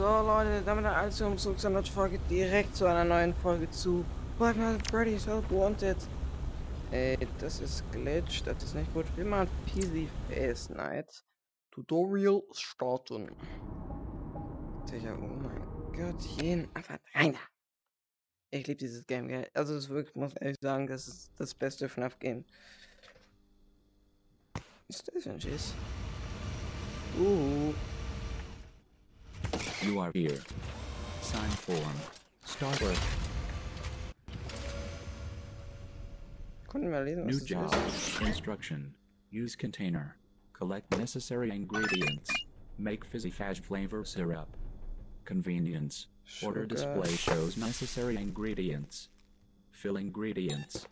So Leute, damit alles um zurück zu einer Folge, direkt zu einer neuen Folge zu Nights at Freddy's Help Wanted. Ey, das ist Glitch, das ist nicht gut. Wir machen PC Face Night. Tutorial starten. Digga, oh mein Gott, jeden einfach rein. Ich liebe dieses Game, gell? Also das wirklich, muss ehrlich sagen, das ist das beste FNAF Game. Was ist das denn, Schiss? Uh. You are here. Sign form. Start work. Lesen, was New job. Instruction. Use container. Collect necessary ingredients. Make fizzy fudge flavor syrup. Convenience. Order display shows necessary ingredients. Fill ingredients.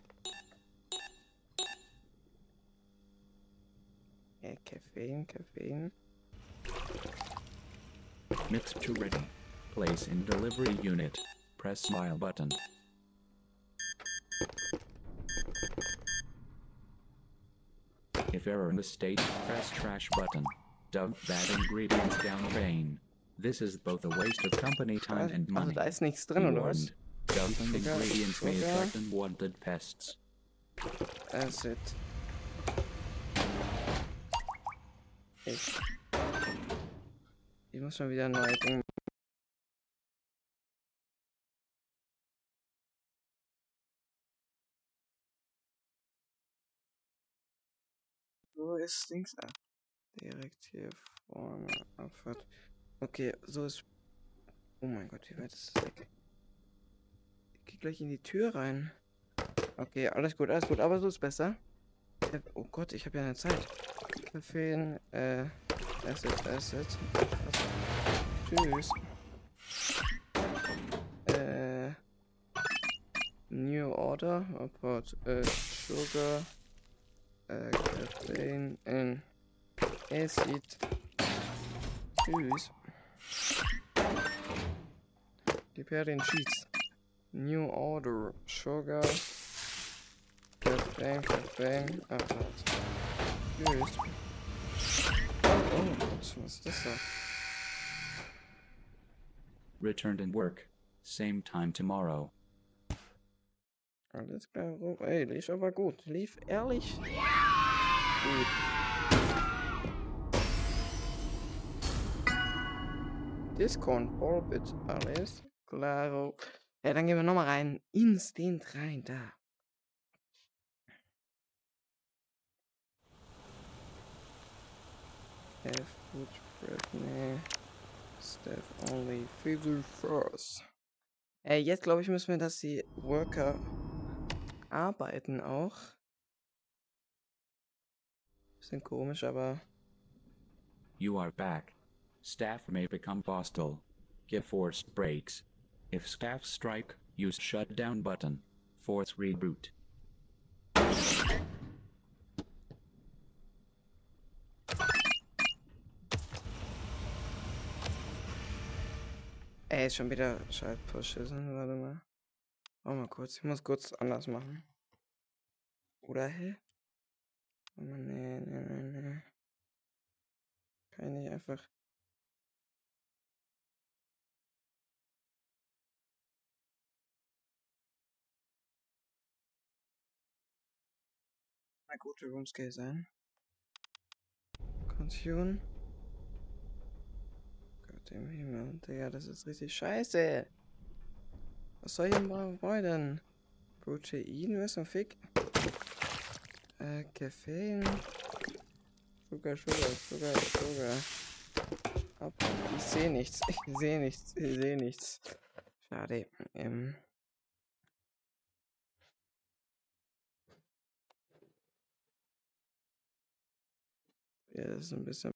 Ja, caffeine, Koffein. Mixture ready. Place in delivery unit. Press smile button. If error in the state, press trash button. Dump bad ingredients down drain. This is both a waste of company time and Also money. da ist nichts drin, oder was? Dumping ingredients may attract unwanted pests. Acid. Ich. Ich muss mal wieder neu Ding. Wo ist Dings ab? Direkt hier vorne. Abfahrt. Okay, so ist. Oh mein Gott, wie weit ist das weg? Ich geh gleich in die Tür rein. Okay, alles gut, alles gut, aber so ist besser. Oh Gott, ich habe ja eine Zeit. Koffein, äh, Acid, Acid. Tschüss. Äh, New Order, Report, äh, Sugar, äh, Koffein, in Acid. Tschüss. Her den Cheats. New Order, Sugar, Koffein, ah, warte. Tschüss. Oh, Gott, was ist das da? Returned and work. Same time tomorrow. Alles klar, Ro- ey, lief aber gut. Lief ehrlich gut. Discount, Orbit, alles klaro. Ja, dann gehen wir nochmal rein. Instant rein, da. F, Food, Prep, nee. Staff only, Fever first. Äh, jetzt glaube ich, müssen wir, dass die Worker arbeiten auch. Bisschen komisch, aber You are back. Staff may become hostile. Give forced breaks. If staff strike, use shutdown button. Force reboot. Ey, schon wieder Schaltpush-Schüssen. Warte mal. Warte mal kurz. Ich muss kurz anders machen. Oder hä? Mal, nee, nee, nee, nee. Kann ich nicht einfach. Na gut, worum es geht sein. Kontion. Im Himmel, Digga, das ist richtig scheiße. Was soll ich denn bra- wollen? Protein, was zum Fick? Äh, Koffein. Sugar, Sugar, Sugar, Sugar. Ich sehe nichts, ich sehe nichts, ich sehe nichts. Schade. Ähm. Ja, das ist ein bisschen.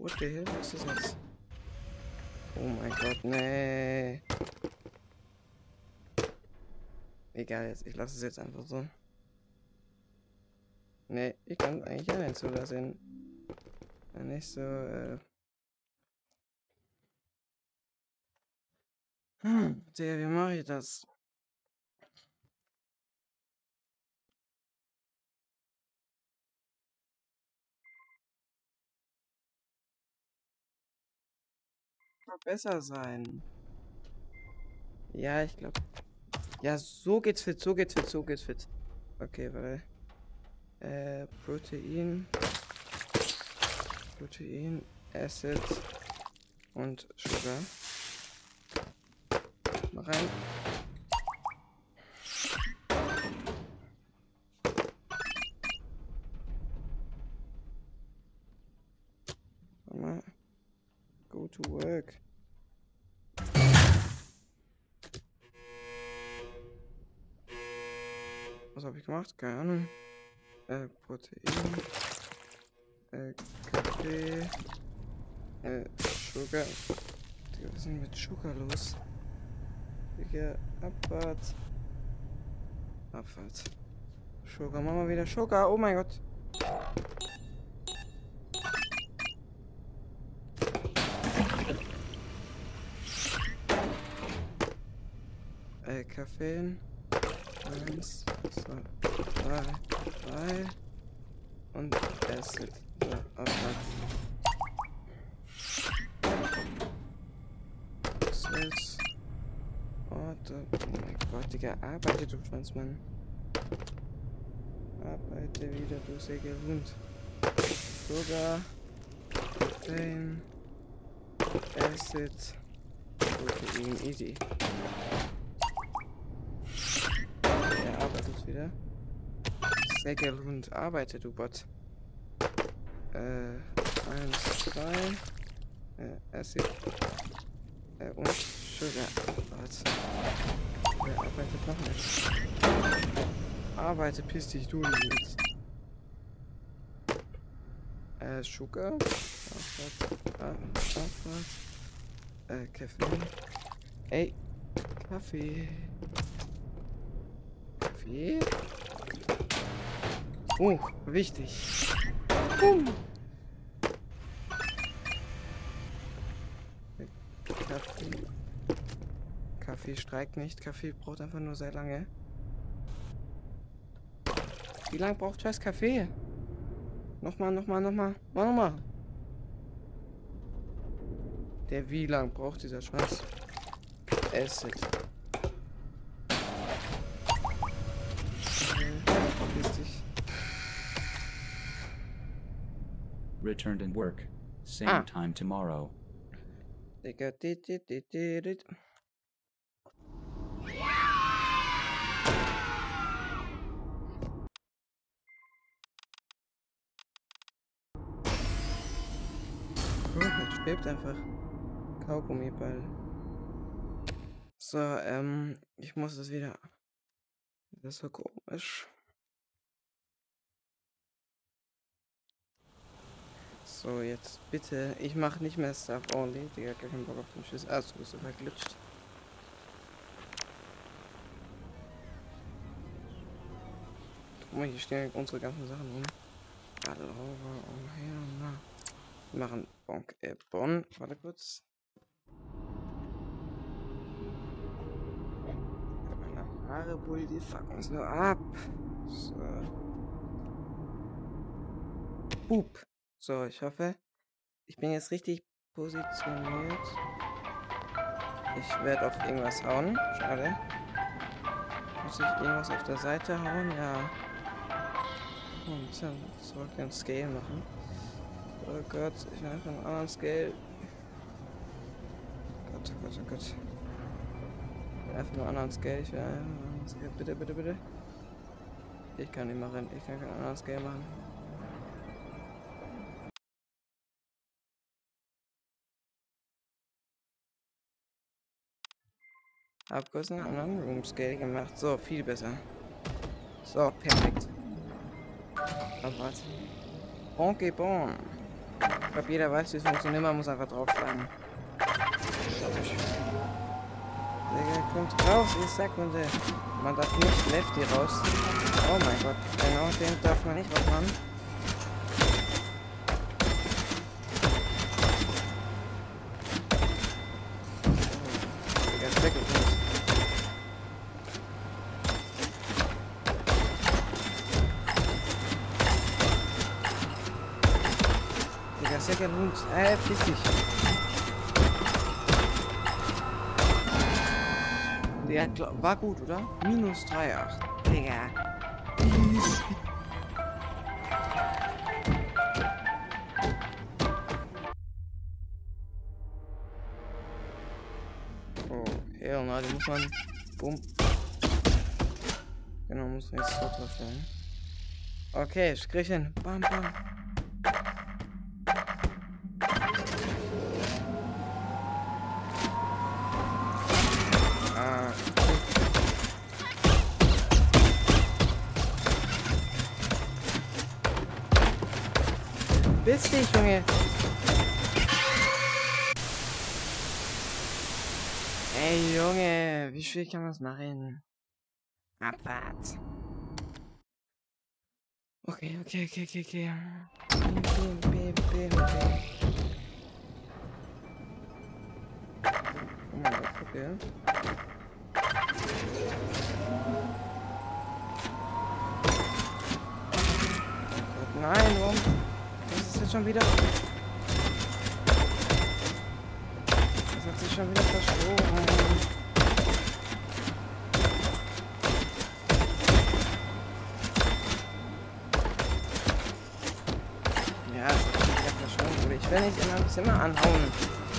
What the hell? Was ist das? Oh mein Gott, nee. Egal ich lasse es jetzt einfach so. Nee, ich kann eigentlich ja nicht zulassen. Nicht so, äh. Hm, Digga, wie mache ich das? Besser sein. Ja, ich glaube. Ja, so geht's fit, so geht's fit, so geht's fit. Okay, weil. Äh, Protein. Protein, Acid und Sugar. Mal rein. Was habe ich gemacht? Keine Ahnung. Äh, Protein. Äh, Kaffee. Äh, Sugar. Digga, was ist denn mit Sugar los? Digga, Abfahrt. Abfahrt. Sugar, machen wir wieder Sugar. Oh mein Gott. Äh, Kaffee. Eins, zwei, drei, drei. Und. So, Abfahrt. Prozess. Orte. Oh mein Gott, Digga. Arbeite, du Schwanzmann. Arbeite wieder, du Sägehund. Sugar. Protein. Acid. Protein. Easy. Er wieder. Sägehund, arbeite, du Bot. Äh, eins, zwei. Äh, Acid. Äh, und Sugar. Was? Wer arbeitet noch nicht? Arbeite, piss dich, du jetzt. Äh, Sugar. Ah. Äh, Kaffee. Ey, Kaffee. Kaffee? Oh, wichtig. Uh. Kaffee. Kaffee streikt nicht. Kaffee braucht einfach nur sehr lange. Wie lange braucht scheiß Kaffee? Nochmal, nochmal, nochmal. Mach nochmal. Der wie lang braucht dieser Schwanz? Acid. Returned and work. Same Ah. time tomorrow. Digga, dit, dit, dit, dit, dit. Oh, jetzt schwebt einfach. Kaugummiball. So, ähm, ich muss das wieder. Das ist so komisch. So, jetzt bitte. Ich mach nicht mehr Stuff only. Digga, gar keinen Bock auf den Schiss. Ah, du bist so verglitscht. Guck mal, hier stehen unsere ganzen Sachen rum. Hier, na. Wir machen Bonk, äh, Bonn. Warte kurz. Meine Haare, Bulli, die fucken uns nur ab. So. Boop. So, ich hoffe, ich bin jetzt richtig positioniert. Ich werde auf irgendwas hauen. Schade. Muss ich irgendwas auf der Seite hauen? Ja. Oh, ein bisschen zurück den Scale machen. Oh Gott, ich einfach einen anderen Scale. Gott, oh Gott, oh Gott. Ich will einfach nur einen anderen Scale. Ich will einen anderen Scale. Bitte, bitte, bitte. Ich kann nicht machen. Ich kann keinen anderen Scale machen. Hab kurz einen anderen Room Scale gemacht. So, viel besser. So, perfekt. Aber warte. Bonke bon. Ich glaube, jeder weiß, wie es funktioniert. Man muss einfach draufschlagen. Digga, kommt raus, ihr Sackhunde. Man darf nicht Lefty raus. Oh mein Gott, genau, den darf man nicht rausmachen. Digga, Digga, nun, äh, piss dich. Ja, war gut, oder? Minus 3,8. Digga. Oh, hell na, die muss man. Bumm. Genau, muss man jetzt so treffen. Okay, ich Okay, hin. Bam, bam. Dich, Junge. Ey, Junge, wie schwer kann man das machen? Abfahrt. Okay, okay, okay, okay, okay. Bim, bim, bim, bim, mein Gott, okay. Nein, warum? Jetzt schon wieder? Das hat sich schon wieder verschoben. Ja, das hat sich wieder verschoben. Aber ich will nicht immer ein Zimmer anhauen.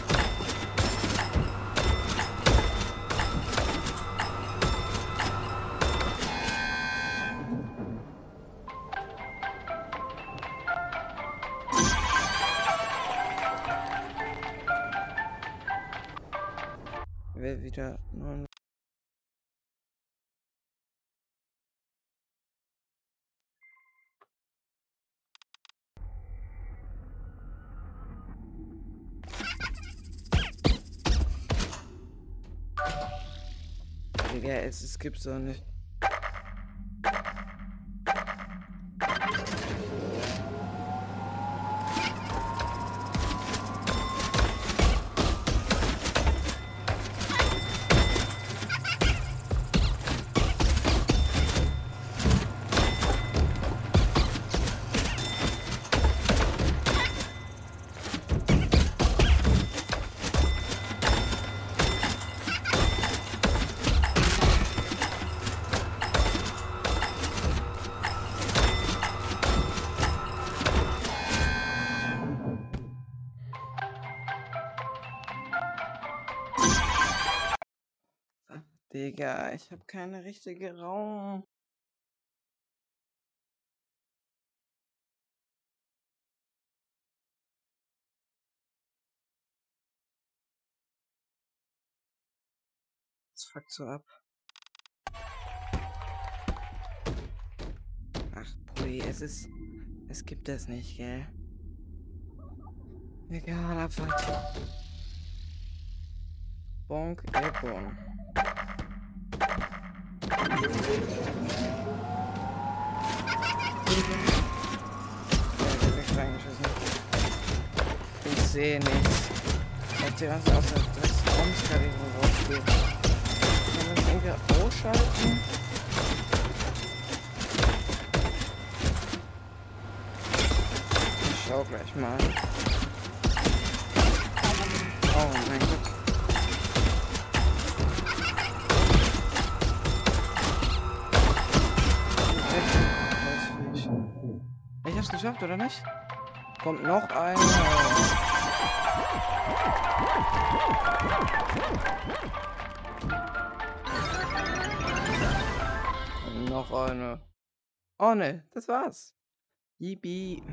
Digga, es, es gibt's doch nicht. Digga, ich habe keine richtige Raum. Das fuckt so ab. Ach, Pui, es ist. Es gibt das nicht, gell? Egal, Abfahrt. Bonk, Airborne. Ich sehe nichts. Hat ihr was aus der Raumskalierung rausgeht? Kann man das irgendwie ausschalten? Ich schau gleich mal. Oh mein Gott. Geschafft, oder nicht? Kommt noch. Und noch eine. Oh ne, das war's. Yippie.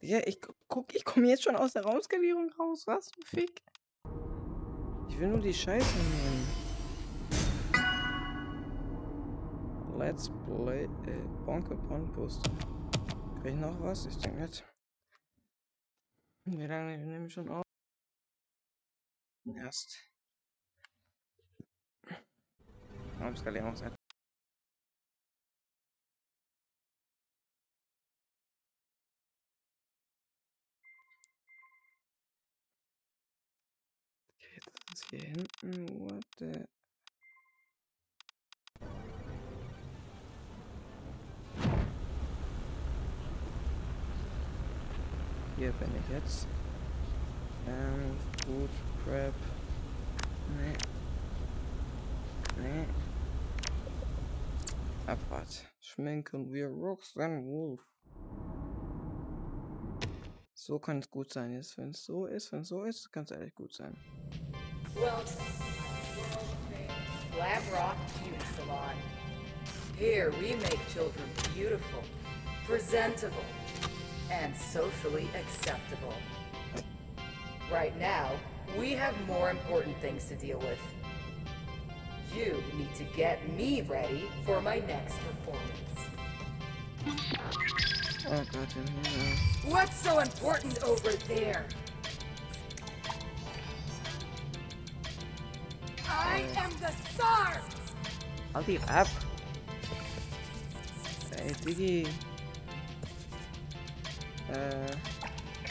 Ja, ich gu- guck, ich komme jetzt schon aus der Raumskalierung raus. Was Fick? Ich will nur die Scheiße nehmen. Let's play äh, Bonk upon Boost. Krieg ich noch was? Ich denke nicht. Wie lange nehme ich schon auf? Erst. Raumskalierungszeit. Okay, das ist hier hinten. What the... Hier bin ich jetzt. Ähm, Food Prep. Nee. Nee. Abfahrt. Schminken wir Roxanne Wolf. So kann es gut sein. Jetzt, wenn es so ist, wenn es so ist, kann es ehrlich gut sein. Welcome Glam Rock Beauty Salon. Here we make children beautiful, presentable, and socially acceptable. Right now, we have more important things to deal with. You need to get me ready for my next performance. Oh Gott, ja. What's so important over there? I am the star! Halt dich ab! Ey, Digi. Äh,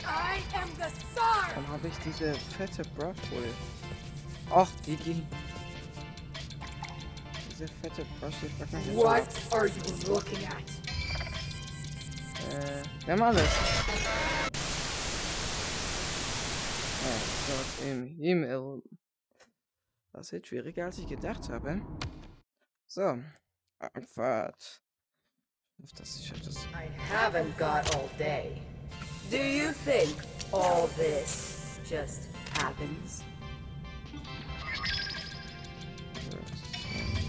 I am the star! warum habe ich diese fette Brush wohl? Ach, Digi. Diese fette Brush, die fragt mich jetzt schon. What are you looking at? Äh, wir haben alles. Ja, dort im Himmel. Das wird schwieriger, als ich gedacht habe. So, Abfahrt. Ich schaff das, ich das. I haven't got all day. Do you think all this just happens?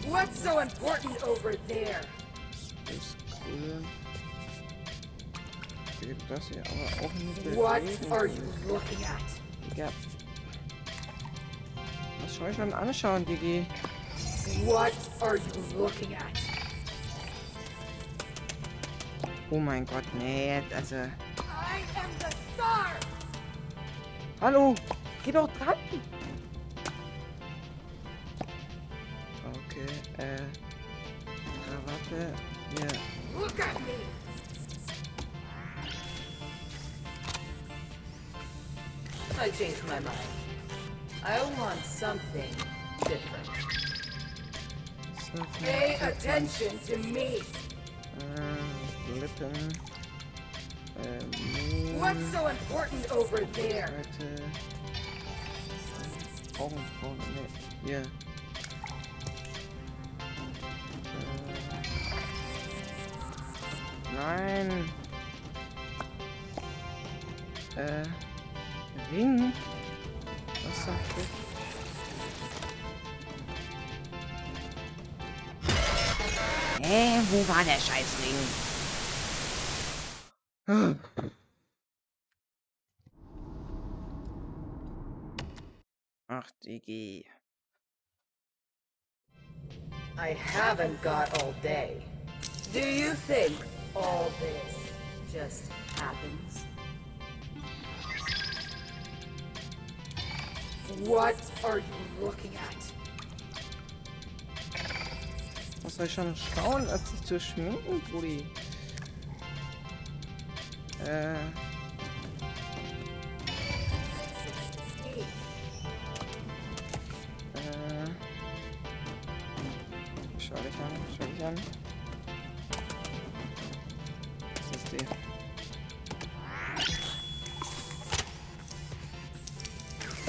What's so important over there? Ist cool. Geht das hier aber auch nicht What are you looking at? Ja. Was soll ich dann anschauen, Digi? What are you looking at? Oh mein Gott, nee, also. I am the star! Hallo! Geh doch dran! Over there? Seite. Augenbrauen, ne, hier. Äh, nein. Äh, Ring? Was zum Fick? Hä, wo war der Scheißring? Ach, I haven't got all day. Do you think all this just happens? What are you looking at? Was soll ich schon schauen, als sich zu schminken, Brudi? Äh. An, schau dich an. Das ist die.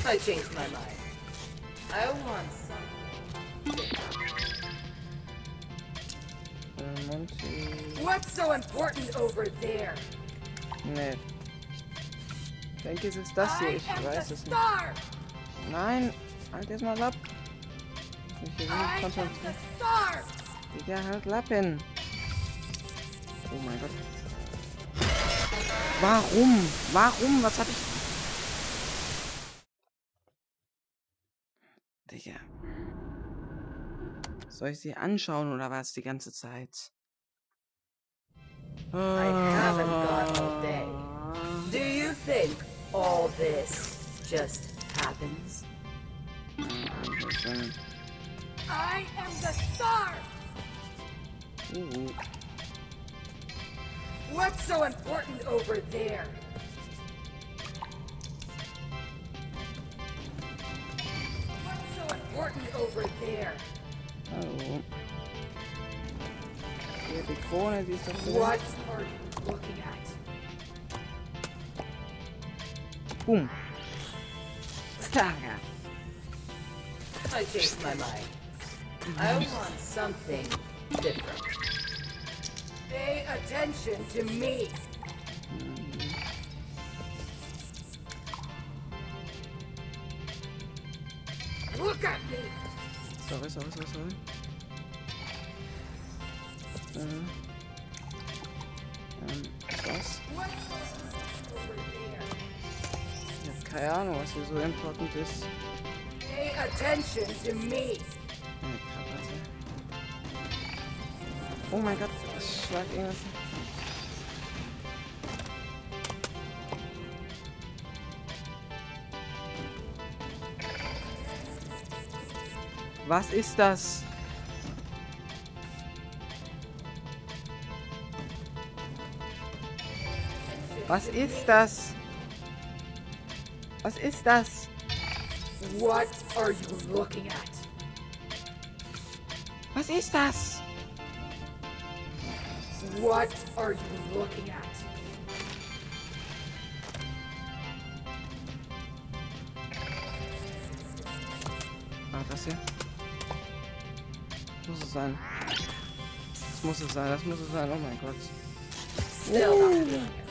I changed my mind. I want some. Äh, Monty. What's so important over there? Nee. Ich denke, es ist das hier. I Ich am weiß the es nicht. star! Nein! Halt jetzt mal ab! Ich mich hier I nicht am konzentrieren. Digga, halt Lappen. Oh mein Gott. Warum? Warum? Was hab ich... Digga. Soll ich sie anschauen oder was die ganze Zeit? I haven't got all day. Do you think all this just happens? Schon. I am the star! What's so important over there? What's so important over there? die Krone, die ist doch drin. What are you looking at? Boom. I changed my mind. I want something different. Pay attention to me. Look at me. Sorry, sorry, sorry, sorry. Uh, um, äh. Ähm, was? What's over there? Ich hab keine Ahnung, was hier so important ist. Pay attention to me. Oh mein Gott, ich schlag irgendwas. Was ist das? Was ist das? Was ist das? What are you looking at? Was ist das? What are you looking at? Ah, das hier. Muss es sein. Das muss es sein, das muss es sein. Oh mein Gott. Still not.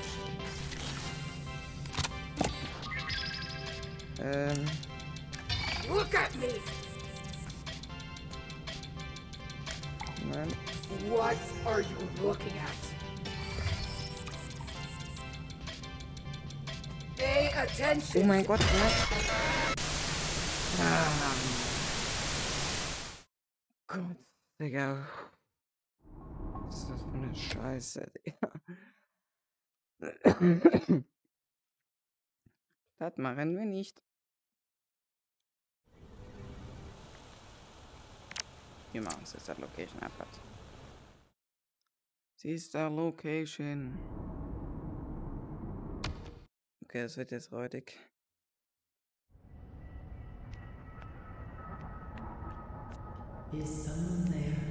Ähm, Oh mein Gott, nein. Ah. Gott, Digga. Was ist das für eine Scheiße, Digga? Das machen wir nicht. Wir machen Sister Location Abfahrt. Sister Location. Okay, das wird jetzt räudig. Is someone there?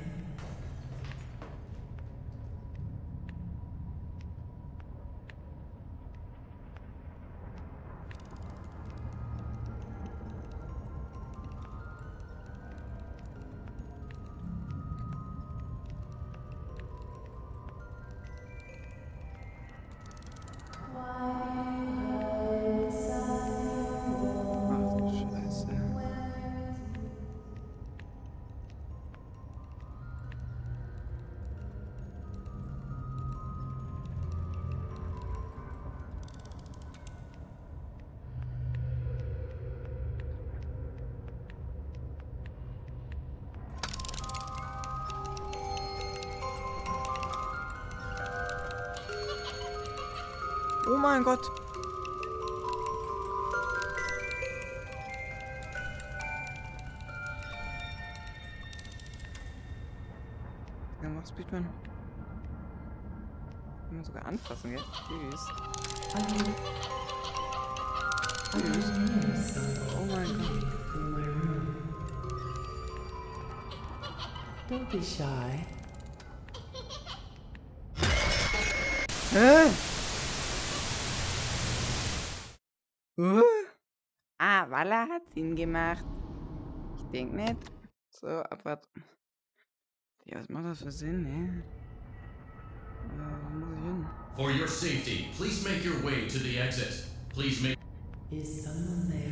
Oh mein Gott. Ja, mach Speedman. Kann man sogar anfassen, gell? Tschüss. Tschüss. Oh mein Gott. Don't be shy. Hä? Huh? Ah, Ihn gemacht. Ich denk nicht. So, abwart. Ja, was macht das für Sinn, ne? Äh, wo muss ich hin? For your safety, please make your way to the exit. Please make Is someone there?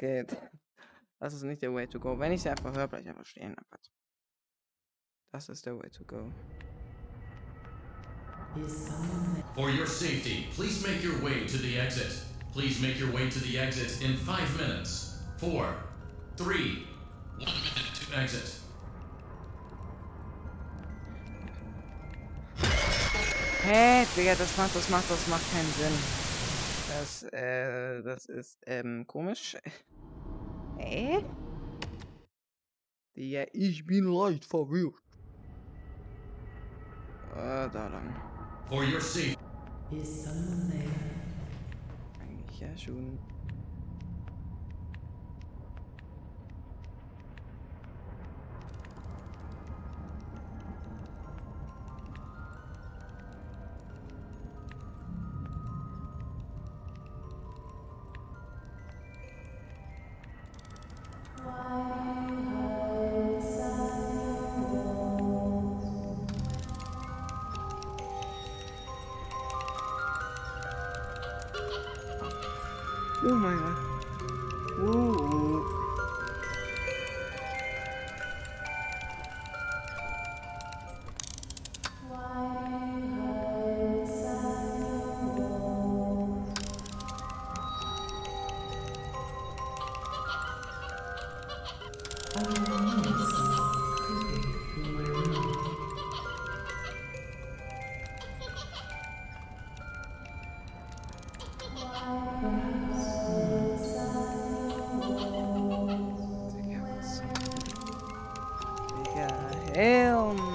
Okay, das ist nicht der Way to go. Wenn ich sie einfach höre, bleib ich einfach stehen. Das ist der Way to go. For your safety, please make your way to the exit. Please make your way to the exit in five minutes. Four, three, one minute to exit. Hä, Digga, das macht, das macht, das macht keinen Sinn. Das, äh, das ist, ähm, komisch. Hä? Digga, ich bin leicht verwirrt. Äh, da lang. For your safety, Is someone there? Eigentlich ja schon. Oh mein Gott.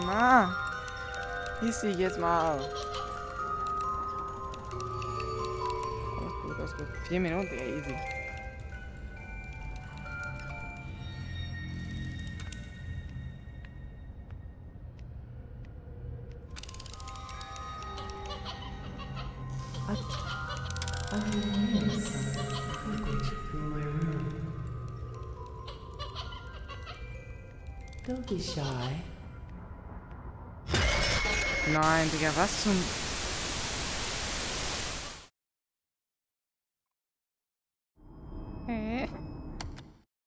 Na. Hieß dich jetzt mal. Alles gut, alles easy. Nein, Digga, was zum... Hä?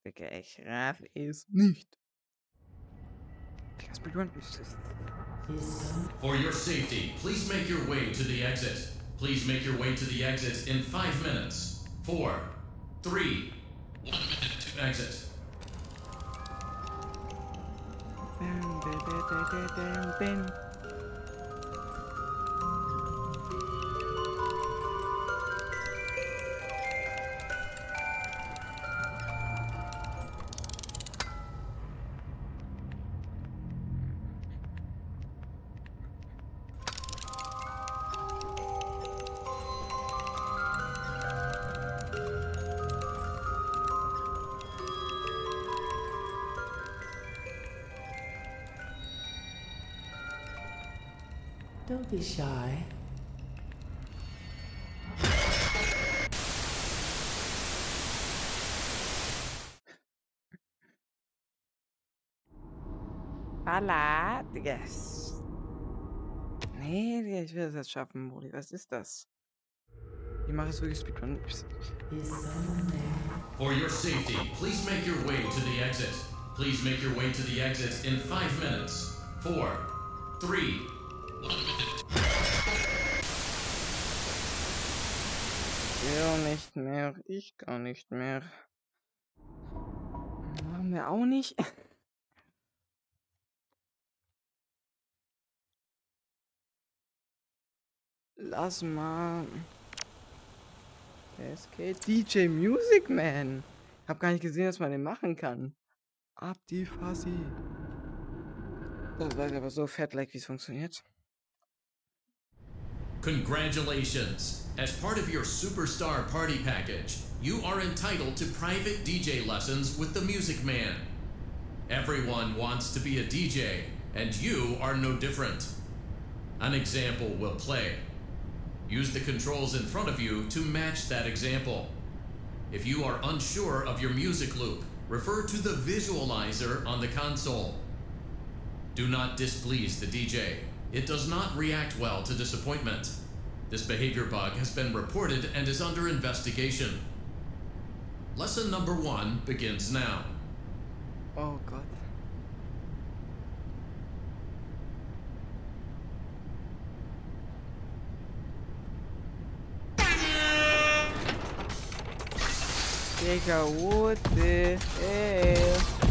Digga, ich raff es nicht. Digga, Speedrun ist es. Is some For your safety, please make your way to the exit. Please make your way to the exit in five minutes. Four, three, one minute to exit. Bam, bam, bam, bam, bam, bam. Don't be shy. Voila, Digga. Nee, Digga, ich will das jetzt schaffen, Modi. Was ist das? Ich mache es wirklich Speedrun. Is someone there? For your safety, please make your way to the exit. Please make your way to the exit in five minutes. Four, three, Ich will nicht mehr. Ich kann nicht mehr. Machen wir auch nicht. Lass mal. SK DJ Music Man. Hab gar nicht gesehen, dass man den machen kann. Ab die Fassi. Das weiß ich aber so fett, like, wie es funktioniert. Congratulations! As part of your Superstar Party package, you are entitled to private DJ lessons with the Music Man. Everyone wants to be a DJ, and you are no different. An example will play. Use the controls in front of you to match that example. If you are unsure of your music loop, refer to the visualizer on the console. Do not displease the DJ. It does not react well to disappointment. This behavior bug has been reported and is under investigation. Lesson number one begins now. Oh Gott. Digga, what the hell?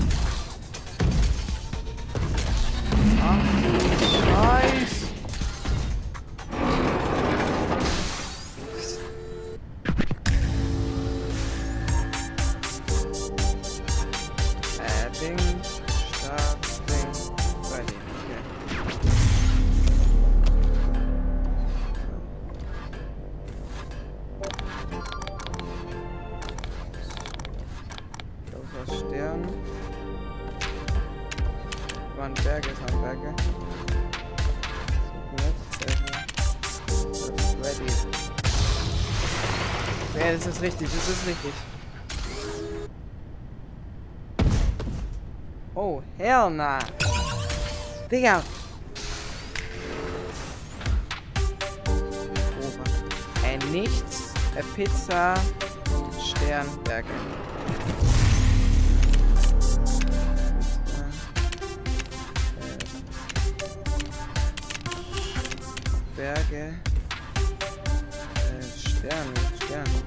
Ist. Oh, hell nah. Digga. Oh? Ein Nichts, eine Pizza, Sternberge. Äh, Berge. Äh, Sterne, Sterne.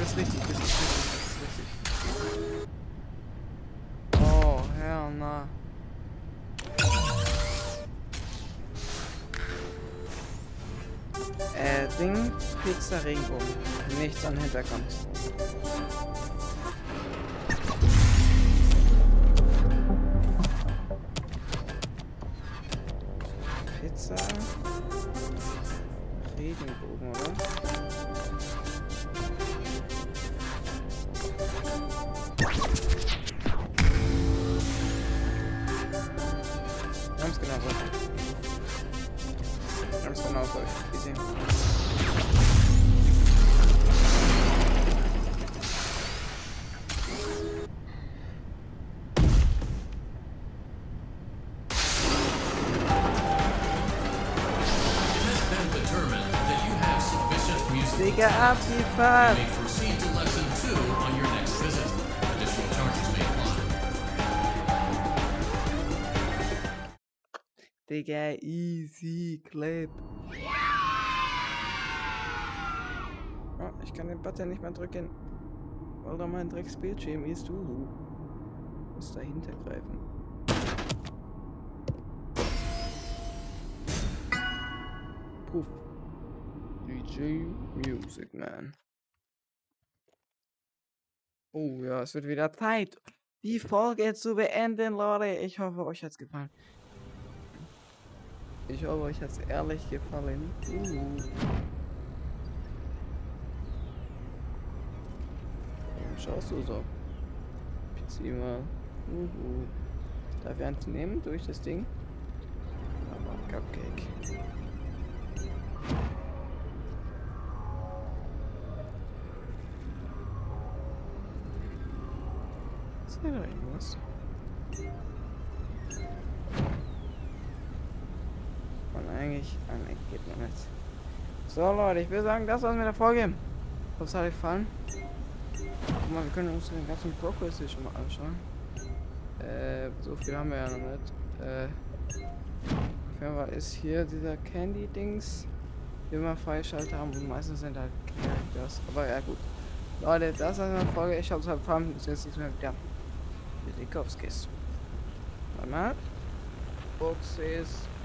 Es ist richtig, es ist richtig, es ist richtig. Oh, hell na. Äh, Ding, Pizza Regenbogen. Nichts am Hintergrund. May apply. Digga, easy clip. Oh, ich kann den Button nicht mehr drücken. Da mein Drecksbildschirm ist. Uh. Muss dahinter greifen. Puff. DJ Music Man. Oh ja, es wird wieder Zeit, die Folge zu beenden, Leute. Ich hoffe, euch hat's gefallen. Ich hoffe, euch hat's ehrlich gefallen. Uh. Schaust du so? Zieh mal. Uh. Darf ich eins nehmen durch das Ding? Aber Cupcake. Ist noch irgendwas? Und eigentlich, ah, geht noch nichts. So Leute, ich würde sagen, das war's mit der Folge. Was hat euch gefallen? Guck mal, wir können uns den ganzen Progress hier schon mal anschauen. Äh, so viel haben wir ja noch nicht. Äh, auf jeden Fall ist hier dieser Candy-Dings, den wir freigeschaltet haben und meistens sind halt Characters. Aber ja gut. Leute, das war's mit der Folge. Ich es hat gefallen. Bis jetzt nicht mehr wieder. Wilikowskis. Warte mal. Boxes.